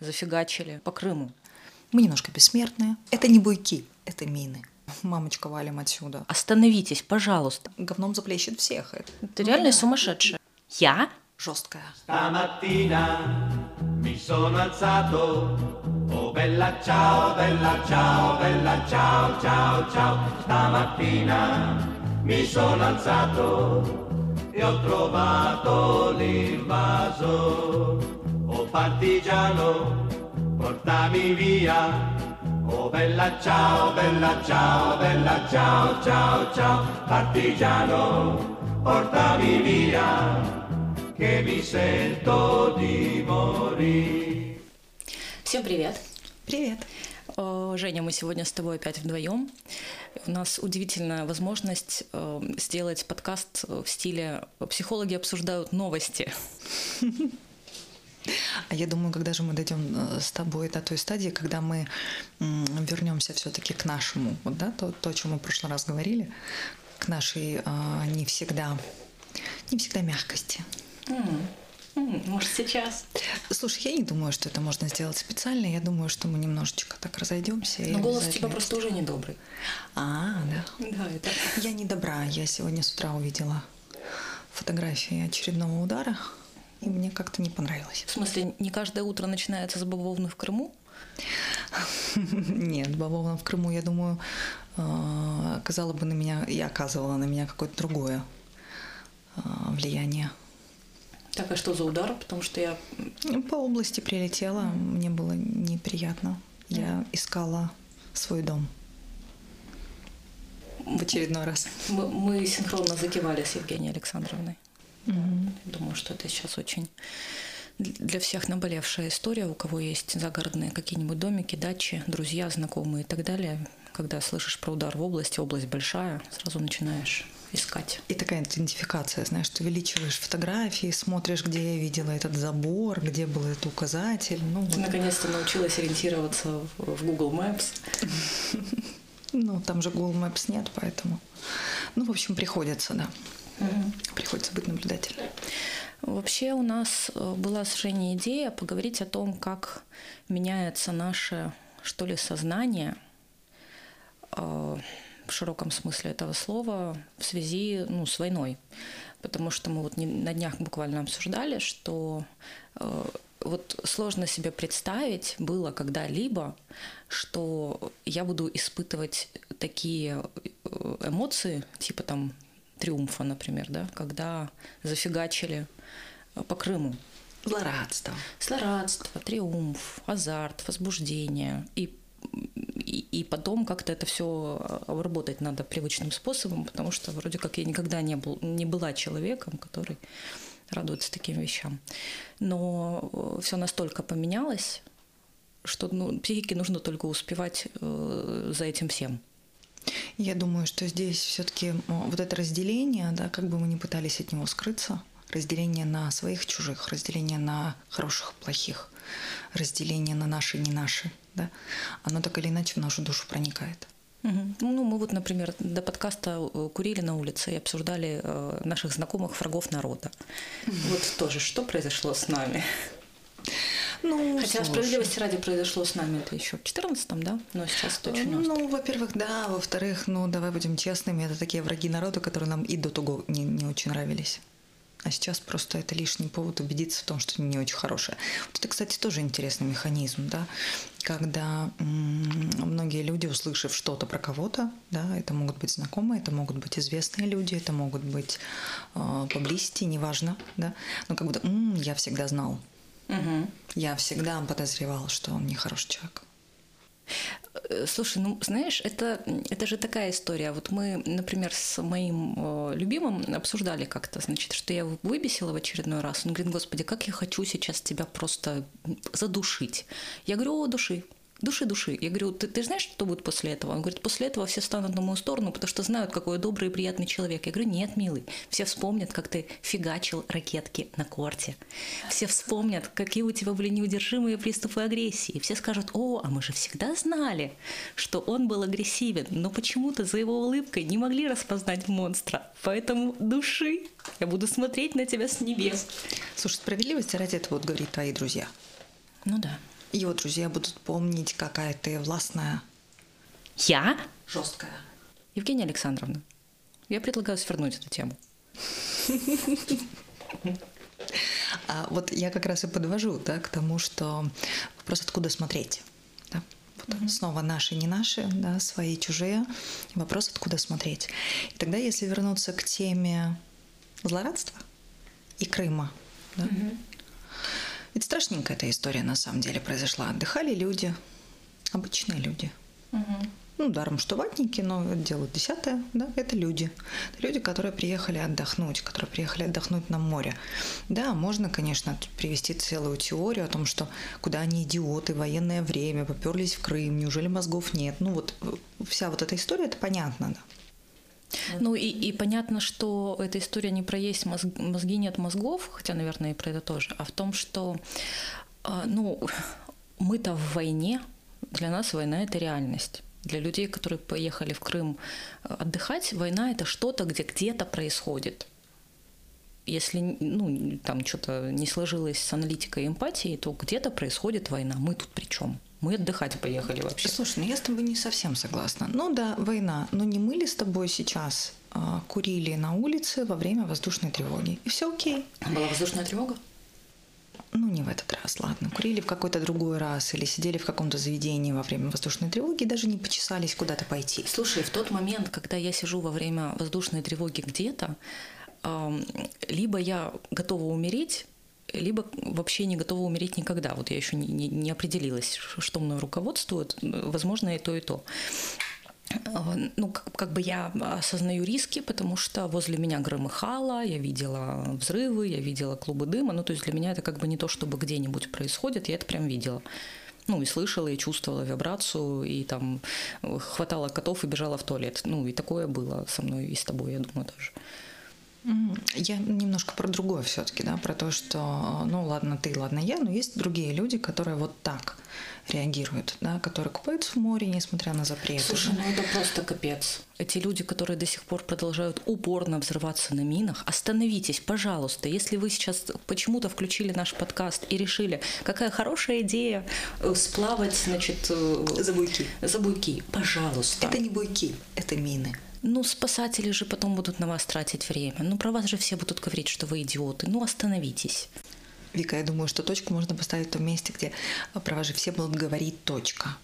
зафигачили по Крыму. Мы немножко бессмертные. Это не буйки, это мины. Мамочка, валим отсюда. Остановитесь, пожалуйста. Говном заплещет всех. Ты реально сумасшедшая. Я? Жесткая. Stamattina mi sono alzato, oh bella ciao, bella ciao, bella ciao, ciao, ciao. Stamattina mi sono alzato e ho trovato l'invaso. Partigiano, portami via. Oh bella ciao, bella ciao, bella ciao, ciao, ciao. Partigiano, portami via che mi sento di morire. Всем привет. Привет. Женя, мы сегодня с тобой опять вдвоем. У нас удивительная возможность э, сделать подкаст в стиле «Психологи обсуждают новости». А я думаю, когда же мы дойдем э, с тобой до той стадии, когда мы вернемся все-таки к нашему, вот, да, то, то, о чем мы в прошлый раз говорили, к нашей а, не всегда, не всегда мягкости. М, Может, сейчас? Слушай, я не думаю, что это можно сделать специально. Я думаю, что мы немножечко так разойдемся. Но голос у тебя просто уже недобрый. А, да. Да, это... Я не добра. Я сегодня с утра увидела фотографии очередного удара, и мне как-то не понравилось. В смысле, не каждое утро начинается с бавовны в Крыму? Нет, бавовна в Крыму, я думаю, э, оказала бы на меня и оказывала на меня какое-то другое э, влияние. Так, а что за удар? Потому что я... По области прилетела, мне было неприятно. Я искала свой дом в очередной раз. Мы, мы синхронно закивали с Евгенией Александровной. Мгм. Думаю, что это сейчас очень для всех наболевшая история, у кого есть загородные какие-нибудь домики, дачи, друзья, знакомые и так далее. Когда слышишь про удар в области, область большая, сразу начинаешь искать. И такая идентификация, знаешь, ты увеличиваешь фотографии, смотришь, где я видела этот забор, где был этот указатель. Ну, Ты вот. наконец-то научилась ориентироваться в Google Maps. ну, там же Google Maps нет, поэтому... Ну, в общем, приходится, да. Приходится быть наблюдателем. Вообще у нас э, была с Женей идея поговорить о том, как меняется наше, что ли, сознание э, в широком смысле этого слова в связи ну, с войной. Потому что мы вот на днях буквально обсуждали, что э, вот сложно себе представить было когда-либо, что я буду испытывать такие эмоции, типа там триумфа, например, да, когда зафигачили э, по Крыму. Злорадство. Злорадство, триумф, азарт, возбуждение. И, и, и потом как-то это все обработать надо привычным способом, потому что вроде как я никогда не, был, не была человеком, который радуется таким вещам. Но все настолько поменялось, что ну, психике нужно только успевать э, за этим всем. Я думаю, что здесь все-таки вот это разделение, да, как бы мы ни пытались от него скрыться, разделение на своих, чужих, разделение на хороших, плохих, разделение на наши, не наши, да, оно так или иначе в нашу душу проникает. Ну, мы вот, например, до подкаста э, курили на улице и обсуждали э, наших знакомых врагов народа. Вот тоже, что произошло с нами? Ну, Хотя слушай. справедливости ради произошло с нами это еще в 14-м, да? Но сейчас это очень остро. Ну, во-первых, да, во-вторых, ну, давай будем честными, это такие враги народа, которые нам и до того не, не очень нравились. А сейчас просто это лишний повод убедиться в том, что не очень хорошие. Вот это, кстати, тоже интересный механизм, да, когда м, многие люди, услышав что-то про кого-то, да, это могут быть знакомые, это могут быть известные люди, это могут быть э, поблизости, неважно, да, но как будто «М, я всегда знал, Мгм. я всегда подозревал, что он нехороший человек. Э, Слушай, ну знаешь, это, это же такая история. Вот мы, например, с моим э, любимым обсуждали как-то, значит, что я его выбесила в очередной раз. Он говорит, господи, как я хочу сейчас тебя просто задушить. Я говорю, о, души. Души, души. Я говорю, ты, ты знаешь, что будет после этого? Он говорит, после этого все станут на мою сторону, потому что знают, какой я добрый и приятный человек. Я говорю, нет, милый, все вспомнят, как ты фигачил ракетки на корте. Все вспомнят, какие у тебя были неудержимые приступы агрессии. Все скажут, о, а мы же всегда знали, что он был агрессивен, но почему-то за его улыбкой не могли распознать монстра. Поэтому души, я буду смотреть на тебя с небес. Слушай, справедливости ради это вот говорит твои друзья. Ну да. Его друзья будут помнить, какая ты властная. Я? Жесткая. Евгения Александровна, я предлагаю свернуть эту тему. А вот я как раз и подвожу да, к тому, что вопрос откуда смотреть. Да? Вот mm-hmm. Снова наши, не наши, да, свои, чужие. Вопрос откуда смотреть. И тогда, если вернуться к теме злорадства и Крыма, да, mm-hmm. Ведь страшненькая эта история на самом деле произошла. Отдыхали люди, обычные люди. Mm-hmm ну, даром, что ватники, но это дело десятое, да, это люди. Это люди, которые приехали отдохнуть, которые приехали отдохнуть на море. Да, можно, конечно, привести целую теорию о том, что куда они идиоты, военное время, поперлись в Крым, неужели мозгов нет. Ну, вот э, вся вот эта история, это понятно, да. Ну и, и понятно, что эта история не про есть мозг, мозги нет мозгов, хотя, наверное, и про это тоже, а в том, что а, ну, мы-то в войне, для нас война это реальность. Для людей, которые поехали в Крым э, отдыхать, война это что-то, где где-то происходит. Если ну, там что-то не сложилось с аналитикой и эмпатией, то где-то происходит война. Мы тут при чем? Мы отдыхать поехали вообще. Слушай, ну я с тобой не совсем согласна. Ну да, война. Но не мы ли с тобой сейчас а, курили на улице во время воздушной тревоги? И все окей. Была воздушная тревога? ну не в этот раз, ладно, курили в какой-то другой раз или сидели в каком-то заведении во время воздушной тревоги и даже не почесались куда-то пойти. Слушай, в тот момент, когда я сижу во время воздушной тревоги где-то, либо я готова умереть, либо вообще не готова умереть никогда. Вот я еще не, не, не определилась, что мной руководствует. Возможно, и то, и то. А, ну, как, как бы я осознаю риски, потому что возле меня громыхало, я видела взрывы, я видела клубы дыма. Ну, то есть для меня это как бы не то, чтобы где-нибудь происходит, я это прям видела. Ну, и слышала, и чувствовала вибрацию, и там хватала котов и бежала в туалет. Ну, и такое было со мной и с тобой, я думаю, тоже. Я немножко про другое все-таки, да, про то, что, ну ладно ты, ладно я, но есть другие люди, которые вот так реагируют, да, которые купаются в море, несмотря на запреты. Слушай, ну это просто капец. Эти люди, которые до сих пор продолжают упорно взрываться на минах, остановитесь, пожалуйста. Если вы сейчас почему-то включили наш подкаст и решили, какая хорошая идея э, сплавать, значит... Э, за буйки. За буйки, пожалуйста. Это не буйки, это мины. Ну, спасатели же потом будут на вас тратить время. Ну, про вас же все будут говорить, что вы идиоты. Ну, остановитесь. Вика, я думаю, что точку можно поставить в том месте, где про вас же все будут говорить точка.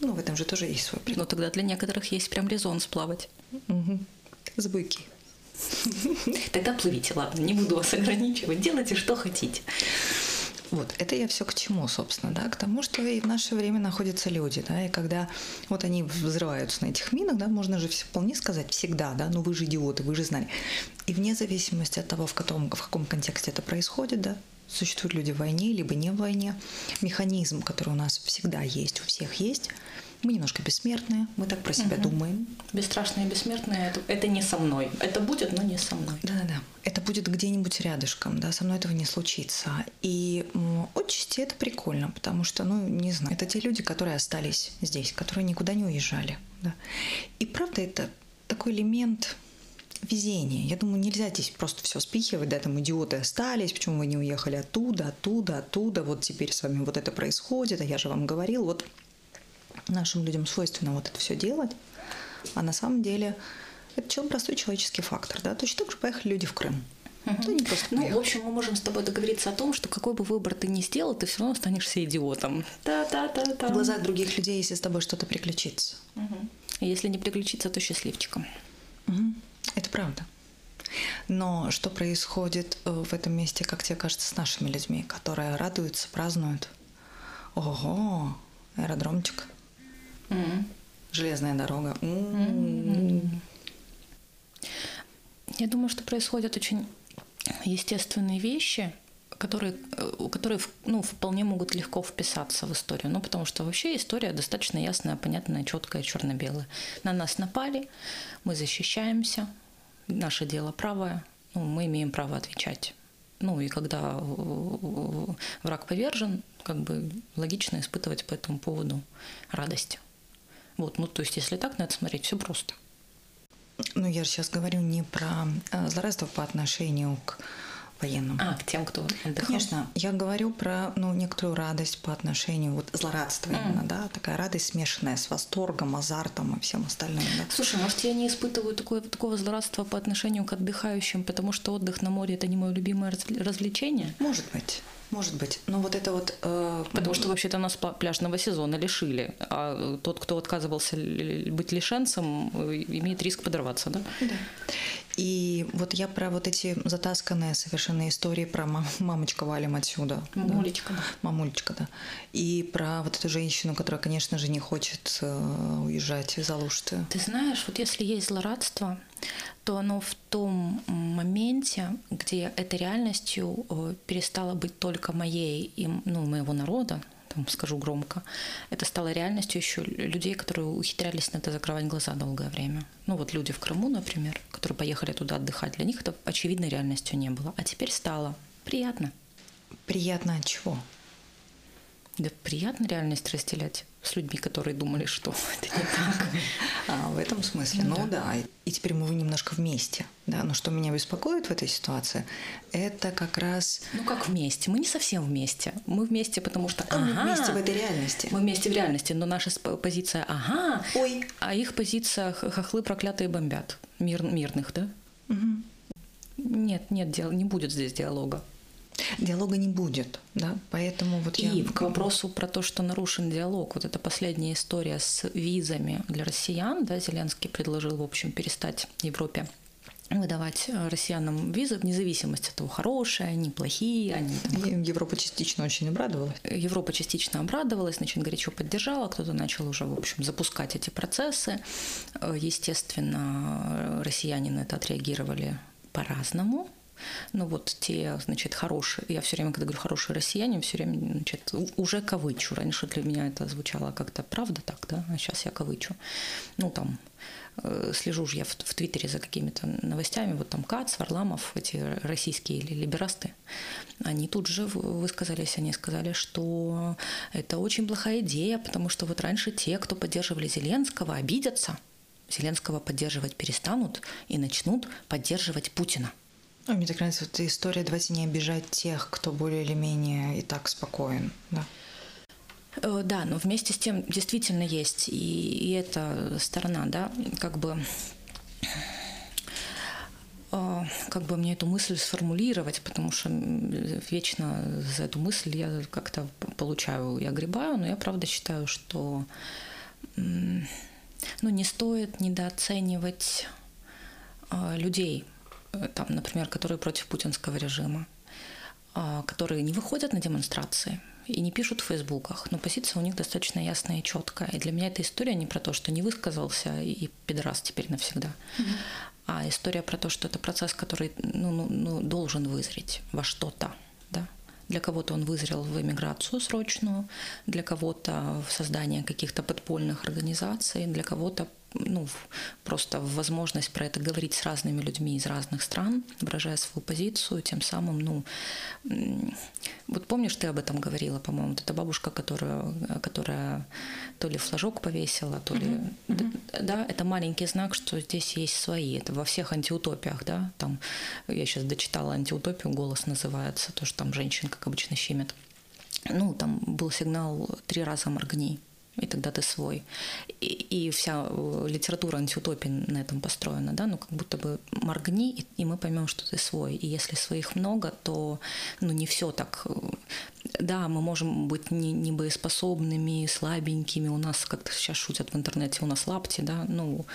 Ну, в этом же тоже есть свой прикол. Но тогда для некоторых есть прям резон сплавать. Угу. С буйки. Тогда плывите, ладно, не буду вас ограничивать. Делайте, что хотите. Вот, это я все к чему, собственно, да, к тому, что и в наше время находятся люди, да, и когда вот они взрываются на этих минах, да, можно же вполне сказать всегда, да, ну вы же идиоты, вы же знали. И вне зависимости от того, в каком, в каком контексте это происходит, да, существуют люди в войне, либо не в войне, механизм, который у нас всегда есть, у всех есть, мы немножко бессмертные, мы так про себя угу. думаем. Бесстрашные и бессмертные это, это не со мной. Это будет, но не со мной. Да-да-да. Это будет где-нибудь рядышком, да, со мной этого не случится. И отчасти это прикольно, потому что, ну, не знаю, это те люди, которые остались здесь, которые никуда не уезжали. Да. И правда, это такой элемент везения. Я думаю, нельзя здесь просто все спихивать, да, там идиоты остались, почему вы не уехали оттуда, оттуда, оттуда, вот теперь с вами вот это происходит, а я же вам говорил, вот нашим людям свойственно вот это все делать, а на самом деле это простой человеческий фактор, да, точно так же поехали люди в Крым. Угу. не просто ну, в общем, мы можем с тобой договориться о том, что какой бы выбор ты ни сделал, ты все равно останешься идиотом. Да, да, да, да. В глазах других людей, если с тобой что-то приключится. Угу. И если не приключится, то счастливчиком. Угу. Это правда. Но что происходит э, в этом месте, как тебе кажется, с нашими людьми, которые радуются, празднуют? Ого, аэродромчик. Mm. Железная дорога. Mm. Я думаю, что происходят очень естественные вещи, которые, э, которые ну, вполне могут легко вписаться в историю. Ну, потому что вообще история достаточно ясная, понятная, четкая, черно-белая. На нас напали, мы защищаемся, наше дело правое, ну, мы имеем право отвечать. Ну и когда враг повержен, как бы логично испытывать по этому поводу радость. Вот, ну то есть если так на это смотреть, все просто. Ну я же сейчас говорю не про э, злорадство по отношению к военным. А, к тем, кто отдыхал? Конечно, я говорю про ну, некоторую радость по отношению, вот злорадство mm. именно, да, такая радость смешанная с восторгом, азартом и всем остальным. Да. Слушай, может, я не испытываю такое, такого злорадства по отношению к отдыхающим, потому что отдых на море – это не мое любимое развлечение? Может быть. Может быть. Но вот это вот... Э, Потому что вообще-то нас пляжного сезона лишили. А тот, кто отказывался быть лишенцем, э, имеет риск подорваться, да? Да. И вот я про вот эти затасканные совершенно истории про мам, мамочка валим отсюда. Мамулечка, да. Мамулечка, да. И про вот эту женщину, которая, конечно же, не хочет э, уезжать из Алушты. Ты знаешь, вот если есть злорадство, то оно в том моменте, где этой реальностью э, перестало быть только моей и ну, моего народа, там, скажу громко, это стало реальностью еще людей, которые ухитрялись на это закрывать глаза долгое время. Ну вот люди в Крыму, например, которые поехали туда отдыхать, для них это очевидной реальностью не было. А теперь стало приятно. Приятно от чего? Да приятно реальность разделять с людьми, которые думали, что это не так. А, в этом смысле, ну, ну да. да. И теперь мы немножко вместе. Да? Но что меня беспокоит в этой ситуации, это как раз... Ну как вместе? Мы не совсем вместе. Мы вместе, потому что... А, ага, мы вместе в этой реальности. Мы вместе в реальности, но наша позиция «ага», Ой. а их позиция «хохлы проклятые бомбят». Мир, мирных, да? Угу. Нет, нет, не будет здесь диалога. Диалога не будет, да, поэтому вот и я... И к вопросу про то, что нарушен диалог, вот эта последняя история с визами для россиян, да, Зеленский предложил, в общем, перестать Европе выдавать россиянам визы вне зависимости от того, хорошие они, плохие они. Там... Европа частично очень обрадовалась. Европа частично обрадовалась, значит, горячо поддержала, кто-то начал уже, в общем, запускать эти процессы. Естественно, россияне на это отреагировали по-разному, ну вот те, значит, хорошие, я все время, когда говорю хорошие россияне, все время, значит, уже кавычу. Раньше для меня это звучало как-то правда так, да, а сейчас я кавычу. Ну там э, слежу же я в, в Твиттере за какими-то новостями, вот там Кац, Варламов, эти российские или либерасты, они тут же высказались, они сказали, что это очень плохая идея, потому что вот раньше те, кто поддерживали Зеленского, обидятся, Зеленского поддерживать перестанут и начнут поддерживать Путина. Ну, мне так нравится эта история, давайте не обижать тех, кто более или менее и так спокоен. Да. Э, да, но вместе с тем действительно есть и, и эта сторона, да, как бы э, как бы мне эту мысль сформулировать, потому что вечно за эту мысль я как-то получаю и огребаю, но я правда считаю, что ну, не стоит недооценивать э, людей, там, например, которые против путинского режима, а, которые не выходят на демонстрации и не пишут в фейсбуках, но позиция у них достаточно ясная и четкая. И для меня эта история не про то, что не высказался и пидорас теперь навсегда, mm-hmm. а история про то, что это процесс, который ну, ну, ну, должен вызреть во что-то. Да? Для кого-то он вызрел в эмиграцию срочную, для кого-то в создание каких-то подпольных организаций, для кого-то ну, просто возможность про это говорить с разными людьми из разных стран, выражая свою позицию, тем самым, ну, вот помнишь, ты об этом говорила, по-моему, эта бабушка, которая, которая то ли флажок повесила, то ли, mm-hmm. да, да, это маленький знак, что здесь есть свои, это во всех антиутопиях, да, там, я сейчас дочитала антиутопию, голос называется, то, что там женщин, как обычно, щемят. Ну, там был сигнал «три раза моргни», и тогда ты свой. И, и вся э, литература антиутопии на этом построена, да, ну как будто бы моргни, и, и мы поймем, что ты свой. И если своих много, то ну не все так э, да, мы можем быть не, не боеспособными, слабенькими, у нас, как сейчас шутят в интернете, у нас лапти, да, ну,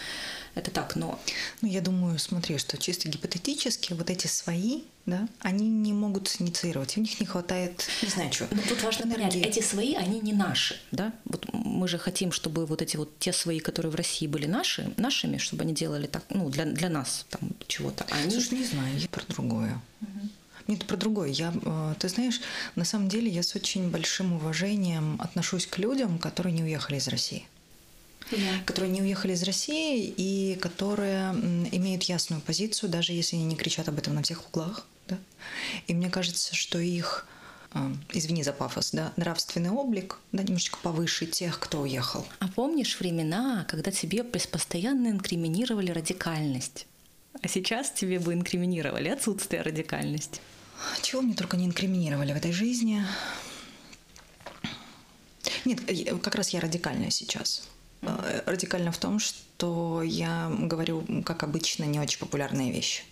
это так, но... Ну, я думаю, смотри, что чисто гипотетически вот эти свои, да, они не могут инициировать, у них не хватает, не знаю, чего. Но тут важно энергии. понять, эти свои, они не наши, да, вот мы же хотим, чтобы вот эти вот те свои, которые в России были наши, нашими, чтобы они делали так, ну, для, для нас там чего-то. А они... Слушай, не знаю, я про другое. Угу. Нет, про другое. Я, э, ты знаешь, на самом деле я с очень большим уважением отношусь к людям, которые не уехали из России. Yeah. которые не уехали из России и которые имеют ясную позицию, даже если они не кричат об этом на всех углах. Да? И мне кажется, что их, э, извини за пафос, да, нравственный облик да, немножечко повыше тех, кто уехал. А помнишь времена, когда тебе постоянно инкриминировали радикальность? А сейчас тебе бы инкриминировали отсутствие радикальности. Чего мне только не инкриминировали в этой жизни. Нет, как раз я радикальная сейчас. Э, Радикально в том, что я говорю, как обычно, не очень популярные вещи.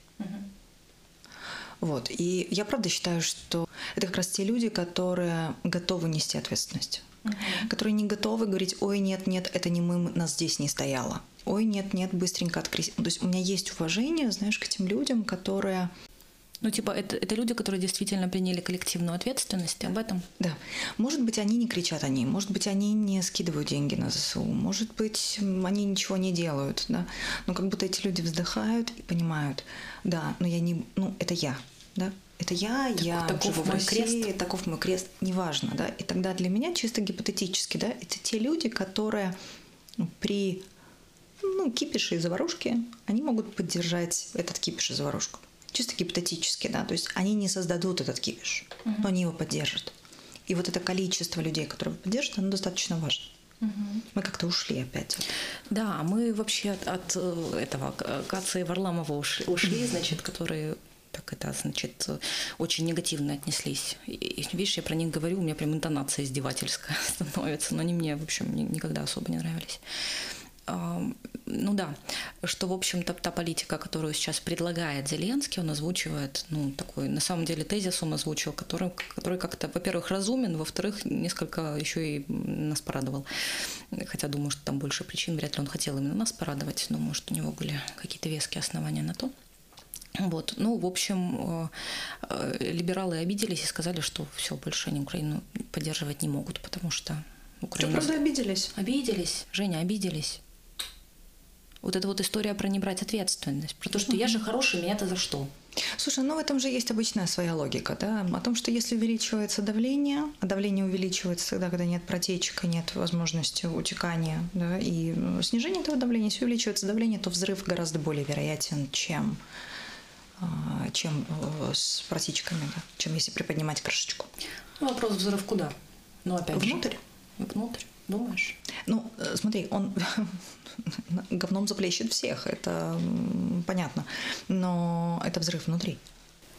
Вот. И я правда считаю, что это как раз те люди, которые готовы нести ответственность. Которые не готовы говорить, ой, нет, нет, это не мы, нас здесь не стояло. Ой, нет, нет, быстренько открыть. То есть у меня есть уважение, знаешь, к этим людям, которые Ну, типа, это, это люди, которые действительно приняли коллективную ответственность об этом. Да. Может быть, они не кричат о ней, может быть, они не скидывают деньги на ЗСУ, может быть, они ничего не делают, да. Но как будто эти люди вздыхают и понимают, да, но я не, ну, это я, да. Это я, я таков живу в мой России, крест. таков мой крест, неважно, да. И тогда для меня чисто гипотетически, да, это те люди, которые при ну, кипише и заварушке, они могут поддержать этот кипиш и заварушку. Чисто гипотетически, да, то есть они не создадут этот кипиш, но они его поддержат. И вот это количество людей, которые его поддержат, оно достаточно важно. Мы как-то ушли опять. Да, мы вообще от, от, э, этого Каца и Варламова ушли, ушли, значит, которые так это, значит, очень негативно отнеслись. И, видишь, я про них говорю, у меня прям интонация издевательская становится, но они мне, в общем, ни- никогда особо не нравились. Ну да, что, в общем-то, та политика, которую сейчас предлагает Зеленский, он озвучивает, ну, такой, на самом деле, тезис он озвучил, который, который как-то, во-первых, разумен, во-вторых, несколько еще и нас порадовал. Хотя думаю, что там больше причин, вряд ли он хотел именно нас порадовать, но, может, у него были какие-то веские основания на то. Вот. Ну, в общем, э, э, либералы обиделись и сказали, что все, больше они Украину поддерживать не могут, потому что Что, Украина... правда, обиделись? Обиделись, Женя, обиделись. Вот эта вот история про не брать ответственность, про то, что я же хороший, меня-то за что? Слушай, ну в этом же есть обычная своя логика, да, о том, что если увеличивается давление, а давление увеличивается тогда, когда нет протечек нет возможности утекания, да, и э, снижение этого давления, если увеличивается давление, то взрыв гораздо более вероятен, чем а, чем э, с протечками, да, чем если приподнимать крышечку. Ну, вопрос взрыв куда? Ну, опять Внутрь? же. Внутрь, думаешь? Ну, э, смотри, он говном заплещет всех, это понятно, но это взрыв внутри.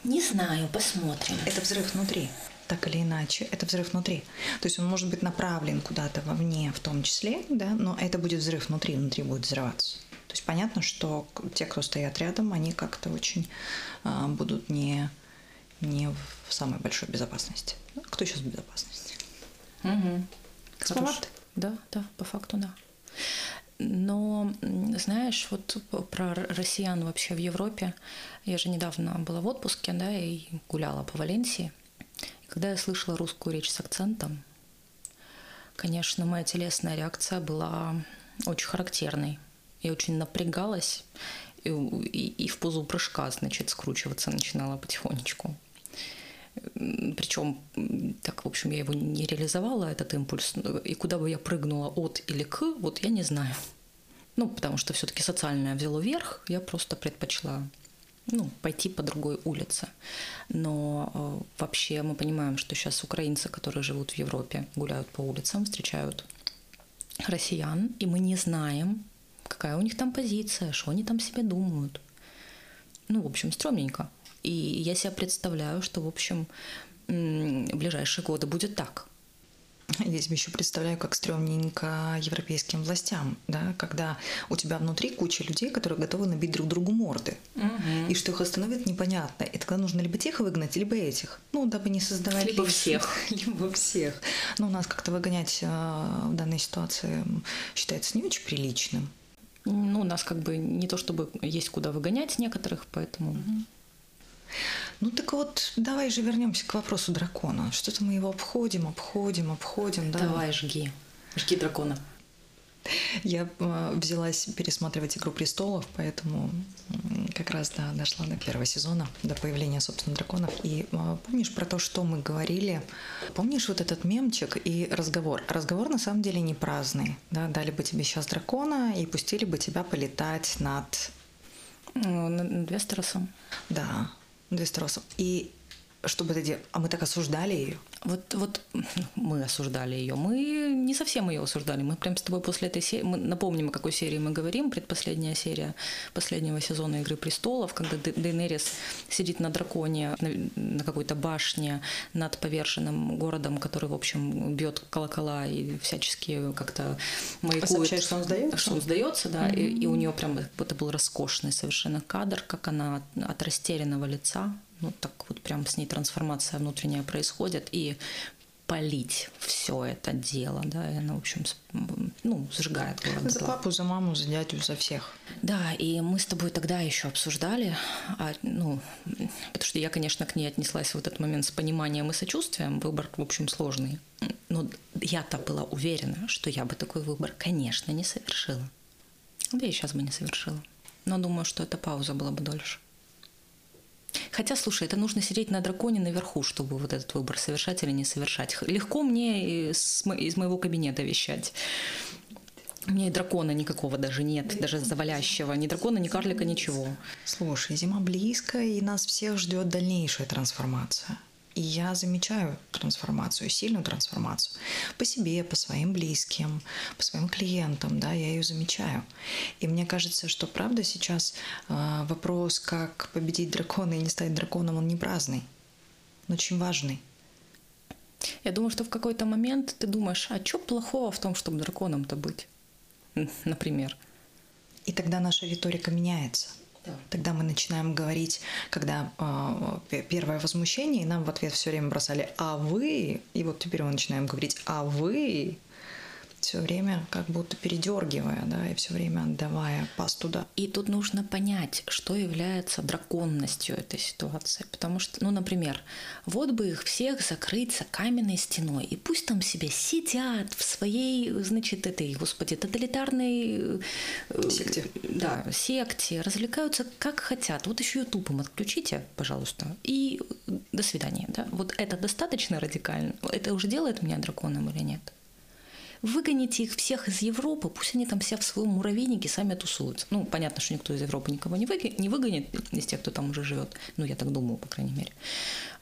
Не знаю, посмотрим. Это взрыв внутри. Так или иначе, это взрыв внутри. То есть он может быть направлен куда-то вовне, в том числе, да, но это будет взрыв внутри, внутри будет взрываться. То есть понятно, что те, кто стоят рядом, они как-то очень а, будут не, не в самой большой безопасности. Кто сейчас в безопасности? Угу. Космонавты? Да, да, по факту да. Но, знаешь, вот про россиян вообще в Европе, я же недавно была в отпуске, да, и гуляла по Валенсии. И когда я слышала русскую речь с акцентом, конечно, моя телесная реакция была очень характерной. Я очень напрягалась и, и- и в позу прыжка, значит, скручиваться начинала потихонечку. Причем, так, в общем, я его не реализовала, этот импульс. И куда бы я прыгнула от или к, вот я не знаю. Ну, потому что все-таки социальное взяло верх, я просто предпочла ну, пойти по другой улице. Но э, вообще мы понимаем, что сейчас украинцы, которые живут в Европе, гуляют по улицам, встречают россиян, и мы не знаем, какая у них там позиция, что они там себе думают. Ну, в общем, стрёмненько. И я себя представляю, что, в общем, в ближайшие годы будет так. Я себе еще представляю, как стрёмненько европейским властям, да, когда у тебя внутри куча людей, которые готовы набить друг другу морды. И что их остановит, непонятно. И тогда нужно либо тех выгнать, либо этих. Ну, дабы не создавать... Либо лишних- всех. Либо всех. Но у нас как-то выгонять э, в данной ситуации считается не очень приличным. Ну, у нас как бы не то чтобы есть куда выгонять некоторых, поэтому... Ну так вот, давай же вернемся к вопросу дракона. Что-то мы его обходим, обходим, обходим. Да? Давай, жги. Жги дракона. Я э, взялась пересматривать «Игру престолов», поэтому как раз да, дошла до первого сезона, до появления, собственно, драконов. И э, помнишь про то, что мы говорили? Помнишь вот этот мемчик и разговор? Разговор на самом деле не праздный. Да? Дали бы тебе сейчас дракона и пустили бы тебя полетать над... Ну, над Вестеросом. Да, над Вестеросом. Чтобы это делать. А мы так осуждали ее. Вот, вот мы осуждали ее. Мы не совсем ее осуждали. Мы прям с тобой после этой серии... Мы напомним, о какой серии мы говорим. Предпоследняя серия последнего сезона «Игры престолов», когда Дейнерис сидит на драконе, на, на какой-то башне над поверженным городом, который, в общем, бьет колокола и всячески как-то маякует. Сообщает, что он сдается? Что он сдается, да. Mm-hmm. И, и у нее прям это был роскошный совершенно кадр, как она от растерянного лица ну так вот прям с ней трансформация внутренняя происходит, и полить все это дело, да, и она, в общем, ну, сжигает город. За папу, за маму, за дядю, за всех. Да, и мы с тобой тогда еще обсуждали, а, ну, потому что я, конечно, к ней отнеслась в этот момент с пониманием и сочувствием, выбор, в общем, сложный, но я-то была уверена, что я бы такой выбор, конечно, не совершила. Да и сейчас бы не совершила. Но думаю, что эта пауза была бы дольше. Хотя, слушай, это нужно сидеть на драконе наверху, чтобы вот этот выбор совершать или не совершать. Легко мне из, из моего кабинета вещать. У меня и дракона никакого даже нет, даже завалящего. Ни дракона, ни карлика, ничего. Слушай, зима близко, и нас всех ждет дальнейшая трансформация. И я замечаю трансформацию, сильную трансформацию по себе, по своим близким, по своим клиентам, да, я ее замечаю. И мне кажется, что правда сейчас э, вопрос, как победить дракона и не стать драконом, он не праздный, он очень важный. Я думаю, что в какой-то момент ты думаешь, а что плохого в том, чтобы драконом-то быть, например. И тогда наша риторика меняется – Тогда мы начинаем говорить, когда э, первое возмущение, и нам в ответ все время бросали «а вы?», и вот теперь мы начинаем говорить «а вы?», все время как будто передергивая, да, и все время отдавая пас туда. И тут нужно понять, что является драконностью этой ситуации. Потому что, ну, например, вот бы их всех закрыть за каменной стеной, и пусть там себе сидят в своей, значит, этой, господи, тоталитарной... Э, секте. Да, секте, развлекаются как хотят. Вот еще ютуб им отключите, пожалуйста, и до свидания, да. Вот это достаточно радикально? Это уже делает меня драконом или нет? Выгоните их всех из Европы, пусть они там все в своем муравейнике сами тусуются. Ну, понятно, что никто из Европы никого не, выгонит, из тех, кто там уже живет. Ну, я так думаю, по крайней мере.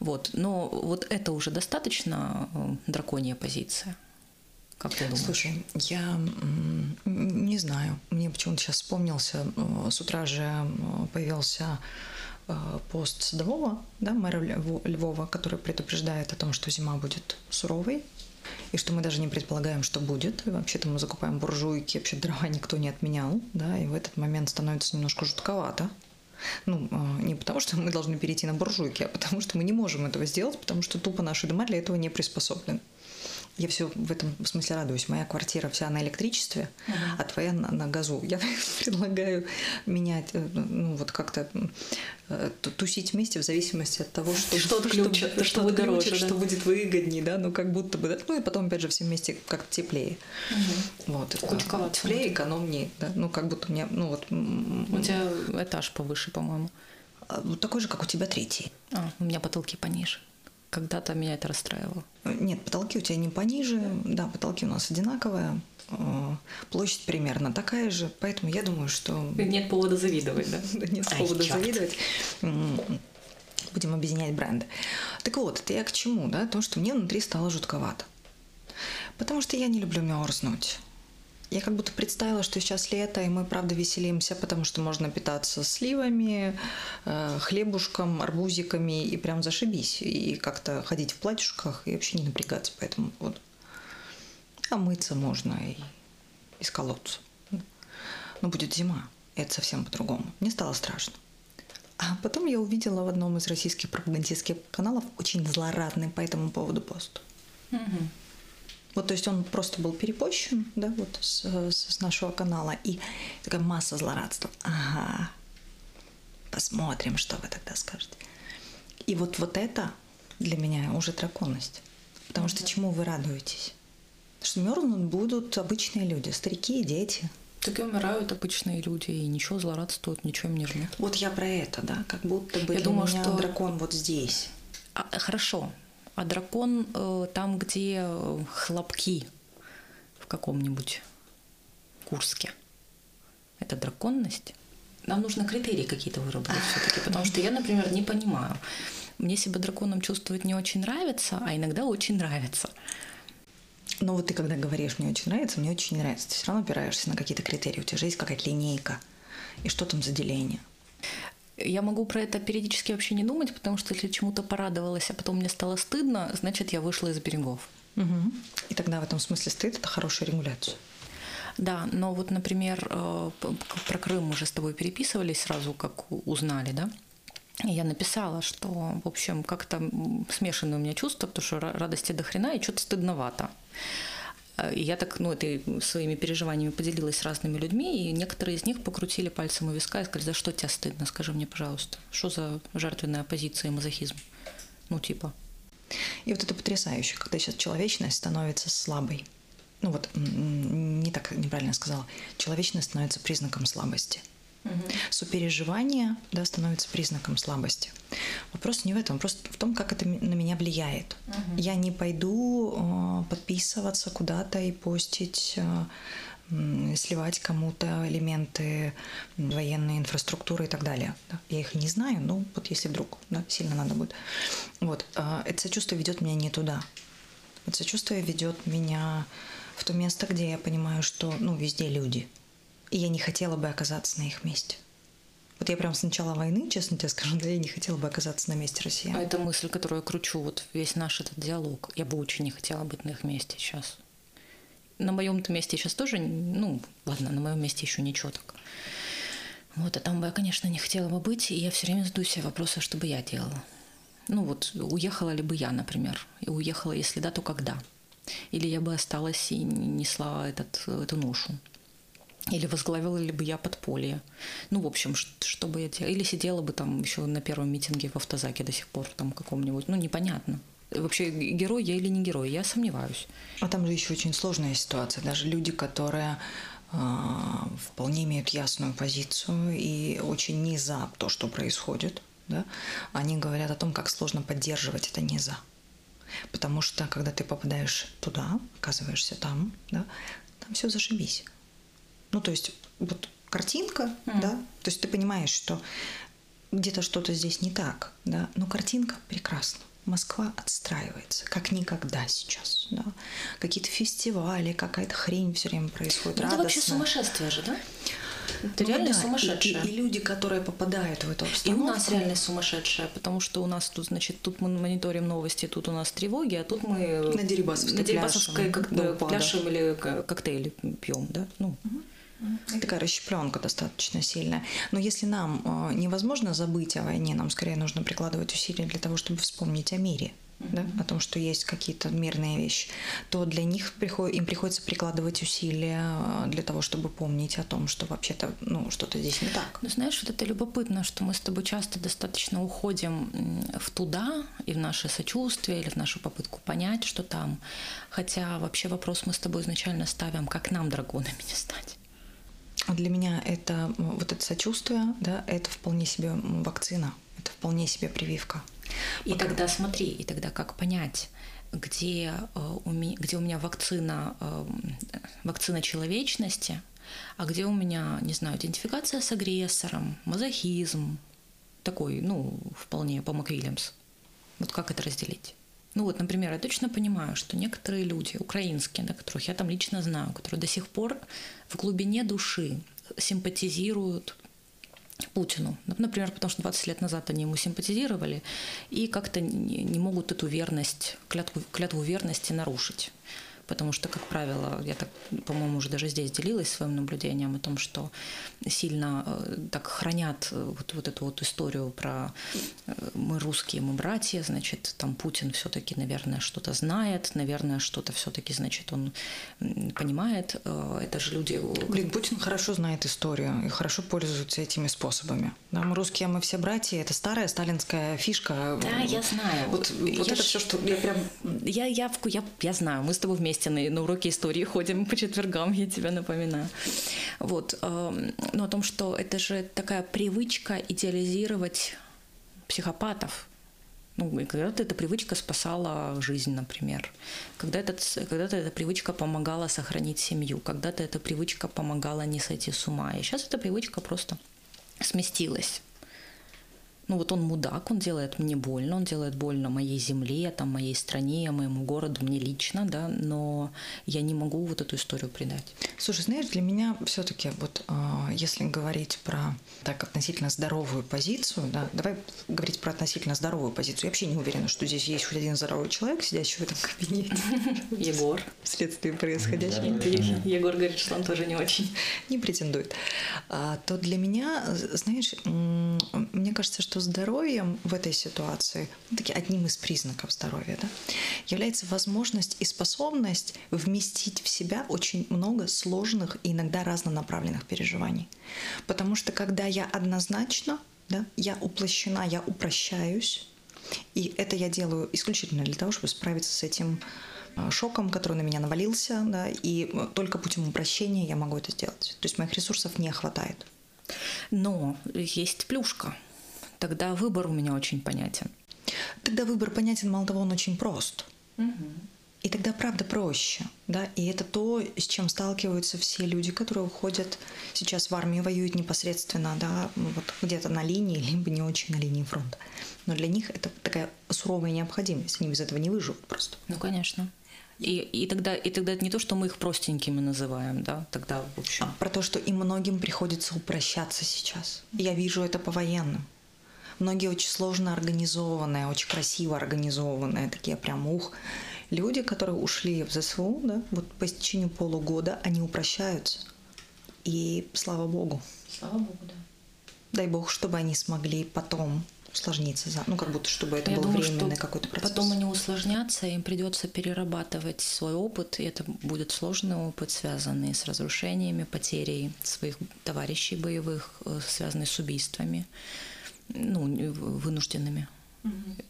Вот. Но вот это уже достаточно э, драконья позиция. Как ты думаешь? Слушай, я не знаю. Мне почему-то сейчас вспомнился. Э, с утра же э, появился пост Садового, да, мэра Львова, который предупреждает о том, что зима будет суровой, и что мы даже не предполагаем, что будет. Вообще-то мы закупаем буржуйки, вообще дрова никто не отменял, да, и в этот момент становится немножко жутковато. Ну, а, не потому, что мы должны перейти на буржуйки, а потому что мы не можем этого сделать, потому что тупо наши дома для этого не приспособлены. Я все в этом смысле радуюсь. Моя квартира вся на электричестве, uh-huh. а твоя на, на газу. Я предлагаю менять, э, ну вот как-то э, тусить вместе в зависимости от того, что, что отключат, что, что, что, дороже, да? что будет выгоднее, да, ну как будто бы, да? ну и потом опять же все вместе как-то теплее. Угу. Вот. Да. Теплее, экономнее, да, ну как будто у меня, ну вот. У тебя этаж повыше, по-моему. А, такой же, как у тебя третий. А, у меня потолки пониже. Когда-то меня это расстраивало. Нет, потолки у тебя не пониже. Да, потолки у нас одинаковые. Э, площадь примерно такая же. Поэтому я думаю, что... Нет повода завидовать, да? Нет повода завидовать будем объединять бренды. Так вот, это я к чему, да? То, что мне внутри стало жутковато. Потому что я не люблю мерзнуть. Я как будто представила, что сейчас лето, и мы, правда, веселимся, потому что можно питаться сливами, э, хлебушком, арбузиками, и прям зашибись. И как-то ходить в платьюшках и вообще не напрягаться по этому поводу. А мыться можно и из колодца. Но будет зима, и это совсем по-другому. Мне стало страшно. А потом я увидела в одном из российских пропагандистских каналов очень злорадный по этому поводу пост. Угу. Вот, то есть он просто был перепощен, да, вот с, с нашего канала, и такая масса злорадства. Ага, посмотрим, что вы тогда скажете. И вот, вот это для меня уже драконность. Потому что чему вы радуетесь? Что мерзнут будут обычные люди, старики и дети. Так и умирают обычные люди, и ничего злорадствуют, ничего им не жмет. Вот я про это, да, как будто бы Я думаю, меня что... дракон вот здесь. А, хорошо, а дракон э, там, где э, хлопки в каком-нибудь Курске. Это драконность? Нам нужно критерии какие-то выработать все-таки, потому что я, например, не понимаю. Мне себя драконом чувствовать не очень нравится, а иногда очень нравится. Но вот ты когда говоришь «мне очень нравится», «мне очень нравится», ты все равно опираешься на какие-то критерии. У тебя же есть какая-то линейка. И что там за деление? Я могу про это периодически вообще не думать, потому что если чему-то порадовалась, а потом мне стало стыдно, значит, я вышла из берегов. Угу. И тогда в этом смысле стыд – это хорошая регуляция. Да, но вот, например, э, про Крым уже с тобой переписывались сразу, как узнали, да? Я написала, что, в общем, как-то смешанные у меня чувства, потому что радости до хрена и что-то стыдновато. Я так, ну, это своими переживаниями поделилась с разными людьми, и некоторые из них покрутили пальцем у виска и сказали, за что тебе стыдно, скажи мне, пожалуйста, что за жертвенная позиция и мазохизм? Ну, типа. И вот это потрясающе, когда сейчас человечность становится слабой. Ну вот, не так неправильно сказала. Человечность становится признаком слабости – Угу. Сопереживание да, становится признаком слабости. Вопрос не в этом, вопрос в том, как это на меня влияет. Угу. Я не пойду э, подписываться куда-то и постить, э, сливать кому-то элементы военной инфраструктуры и так далее. Да. Я их не знаю, но вот если вдруг да, сильно надо будет. Вот, э, это сочувствие ведет меня не туда. Это сочувствие ведет меня в то место, где я понимаю, что ну, везде люди – и я не хотела бы оказаться на их месте. Вот я прям с начала войны, честно тебе скажу, да, я не хотела бы оказаться на месте россиян. А это мысль, которую я кручу, вот весь наш этот диалог. Я бы очень не хотела быть на их месте сейчас. На моем-то месте сейчас тоже, ну, ладно, на моем месте еще ничего так. Вот, а там бы я, конечно, не хотела бы быть, и я все время задаю себе вопросы, что бы я делала. Ну вот, уехала ли бы я, например, и уехала, если да, то когда? Или я бы осталась и несла этот, эту ношу? Или возглавила ли бы я подполье. Ну, в общем, что бы я делала. Или сидела бы там еще на первом митинге в автозаке до сих пор, там каком-нибудь. Ну, непонятно. Вообще, герой я или не герой, я сомневаюсь. А там же еще очень сложная ситуация. Даже люди, которые э, вполне имеют ясную позицию и очень не за то, что происходит, да, они говорят о том, как сложно поддерживать это не за. Потому что, когда ты попадаешь туда, оказываешься там, да, там все зашибись. Ну, то есть вот картинка, mm. да, то есть ты понимаешь, что где-то что-то здесь не так, да, но картинка прекрасна. Москва отстраивается, как никогда сейчас. Да? Какие-то фестивали, какая-то хрень все время происходит. Ну, это вообще сумасшествие же, да? Это ну, реально да, сумасшедшее. И, и, и люди, которые попадают в эту обстановку. И у нас реально сумасшедшее, потому что у нас тут, значит, тут мы мониторим новости, тут у нас тревоги, а тут мы на Дерибасовской, на Дерибасовской как бы пляшем или коктейли пьем, да? Ну. Угу. Такая расщепленка достаточно сильная. Но если нам э, невозможно забыть о войне, нам скорее нужно прикладывать усилия для того, чтобы вспомнить о мире. Да, о том, что есть какие-то мирные вещи, то для них приход, им приходится прикладывать усилия э, для того, чтобы помнить о том, что вообще-то ну, что-то здесь не так. Ну, знаешь, вот это любопытно, что мы с тобой часто достаточно уходим в туда и в наше сочувствие или в нашу попытку понять, что там. Хотя вообще вопрос мы с тобой изначально ставим, как нам драконами не стать. Для меня это вот это сочувствие, да, это вполне себе вакцина, это вполне себе прививка. И Пока... тогда смотри, и тогда как понять, где э, у меня, где у меня вакцина, э, вакцина человечности, а где у меня, не знаю, идентификация с агрессором, мазохизм, такой, ну, вполне по МакВильямс. Вот как это разделить? Ну вот, например, я точно понимаю, что некоторые люди, украинские, да, которых я там лично знаю, которые до сих пор в глубине души симпатизируют Путину. Например, потому что 20 лет назад они ему симпатизировали и как-то не могут эту верность, клятву, клятву верности нарушить потому что, как правило, я так, по-моему, уже даже здесь делилась своим наблюдением о том, что сильно э, так хранят э, вот, вот эту вот историю про э, мы русские, мы братья, значит, там Путин все-таки, наверное, что-то знает, наверное, что-то все-таки, значит, он понимает. Это же люди... Блин, Путин хорошо знает историю и хорошо пользуется этими способами. Да, мы русские, мы все братья, это старая сталинская фишка. Да, я знаю. Вот, вот это ж... все, что я прям... Я, я, я, я знаю, мы с тобой вместе вместе на, уроки истории ходим по четвергам, я тебя напоминаю. Вот. Эм, но о том, что это же такая привычка идеализировать психопатов, ну, и когда-то эта привычка спасала жизнь, например. Когда-то, когда-то эта привычка помогала сохранить семью. Когда-то эта привычка помогала не сойти с ума. И сейчас эта привычка просто сместилась. Ну вот он мудак, он делает мне больно, он делает больно моей земле, там, моей стране, моему городу, мне лично, да, но я не могу вот эту историю предать. Слушай, знаешь, для меня все-таки вот а, если говорить про так относительно здоровую позицию, да, давай говорить про относительно здоровую позицию. Я вообще не уверена, что здесь есть хоть один здоровый человек, сидящий в этом кабинете. Егор. Вследствие происходящего. Егор говорит, что он тоже не очень. Не претендует. А, то для меня, знаешь, мне кажется, что здоровьем в этой ситуации, ну, таки одним из признаков здоровья, да, является возможность и способность вместить в себя очень много сложных и иногда разнонаправленных переживаний. Потому что когда я однозначно, да, я уплощена, я упрощаюсь, и это я делаю исключительно для того, чтобы справиться с этим а, шоком, который на меня навалился, да, и только путем упрощения я могу это сделать. То есть моих ресурсов не хватает. Но есть плюшка. Тогда выбор у меня очень понятен. Тогда выбор понятен, мало того, он очень прост. Угу. И тогда правда проще, да, и это то, с чем сталкиваются все люди, которые уходят сейчас в армию, воюют непосредственно, да, вот где-то на линии, либо не очень на линии фронта. Но для них это такая суровая необходимость, они без этого не выживут просто. Ну, конечно. И, и, тогда, и тогда это не то, что мы их простенькими называем, да, тогда в общем. А про то, что и многим приходится упрощаться сейчас. Я вижу это по военным. Многие очень сложно организованные, очень красиво организованные, такие прям ух, люди, которые ушли в ЗСУ, да, вот по истечению полугода, они упрощаются. И слава богу. Слава богу, да. Дай бог, чтобы они смогли потом усложниться, ну как будто чтобы это Я был думаю, временный какой-то процесс. Потом они усложнятся, им придется перерабатывать свой опыт, и это будет сложный опыт, связанный с разрушениями, потерей своих товарищей боевых, э, связанный с убийствами, ну, вынужденными.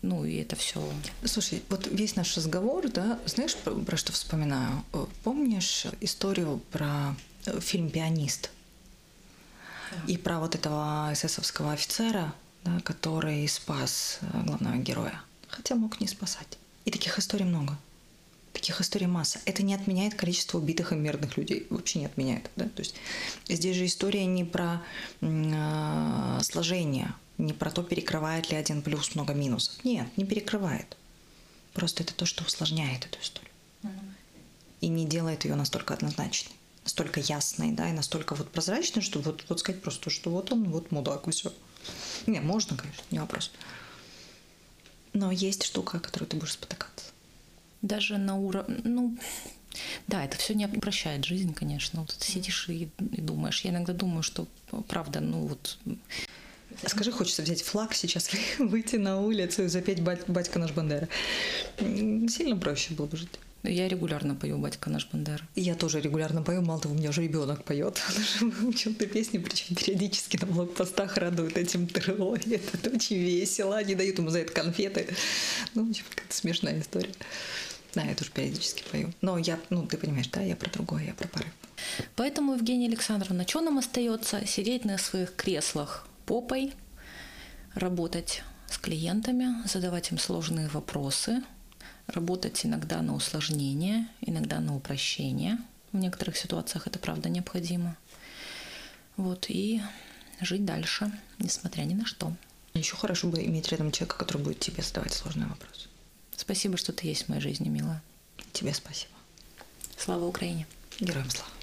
Ну, и это все. Слушай, вот весь наш разговор, да, знаешь, про, про что вспоминаю? Э, помнишь историю про э, фильм «Пианист»? Да. И про вот этого эсэсовского офицера, да, который спас э, главного героя. Хотя мог не спасать. И таких историй много. Таких историй масса. Это не отменяет количество убитых и мирных людей. Вообще не отменяет. Да? То есть здесь же история не про э, сложение не про то, перекрывает ли один плюс много минусов. Нет, не перекрывает. Просто это то, что усложняет эту историю. И не делает ее настолько однозначной, настолько ясной, да, и настолько вот прозрачной, что вот, вот сказать просто, что вот он, вот мудак, и все. Не, можно, конечно, не вопрос. Но есть штука, которую ты будешь спотыкаться. Даже на уровне, ну, да, это все не упрощает жизнь, конечно. Вот ты сидишь и, и думаешь. Я иногда думаю, что правда, ну вот Скажи, хочется взять флаг сейчас, выйти на улицу и запеть «Батька наш Бандера». Сильно проще было бы жить. Я регулярно пою «Батька наш Бандера». Я тоже регулярно пою, мало того, у меня уже ребенок поет. Он уже выучил эту песню, причем периодически на блокпостах радуют этим ТРО. Это очень весело. Они дают ему за это конфеты. Ну, в общем, какая-то смешная история. Да, я тоже периодически пою. Но я, ну, ты понимаешь, да, я про другое, я про порыв. Поэтому, Евгения Александровна, что нам остается? Сидеть на своих креслах попой, работать с клиентами, задавать им сложные вопросы, работать иногда на усложнение, иногда на упрощение. В некоторых ситуациях это правда необходимо. Вот, и жить дальше, несмотря ни на что. Еще хорошо бы иметь рядом человека, который будет тебе задавать сложные вопросы. Спасибо, что ты есть в моей жизни, милая. Тебе спасибо. Слава Украине. Героям слава.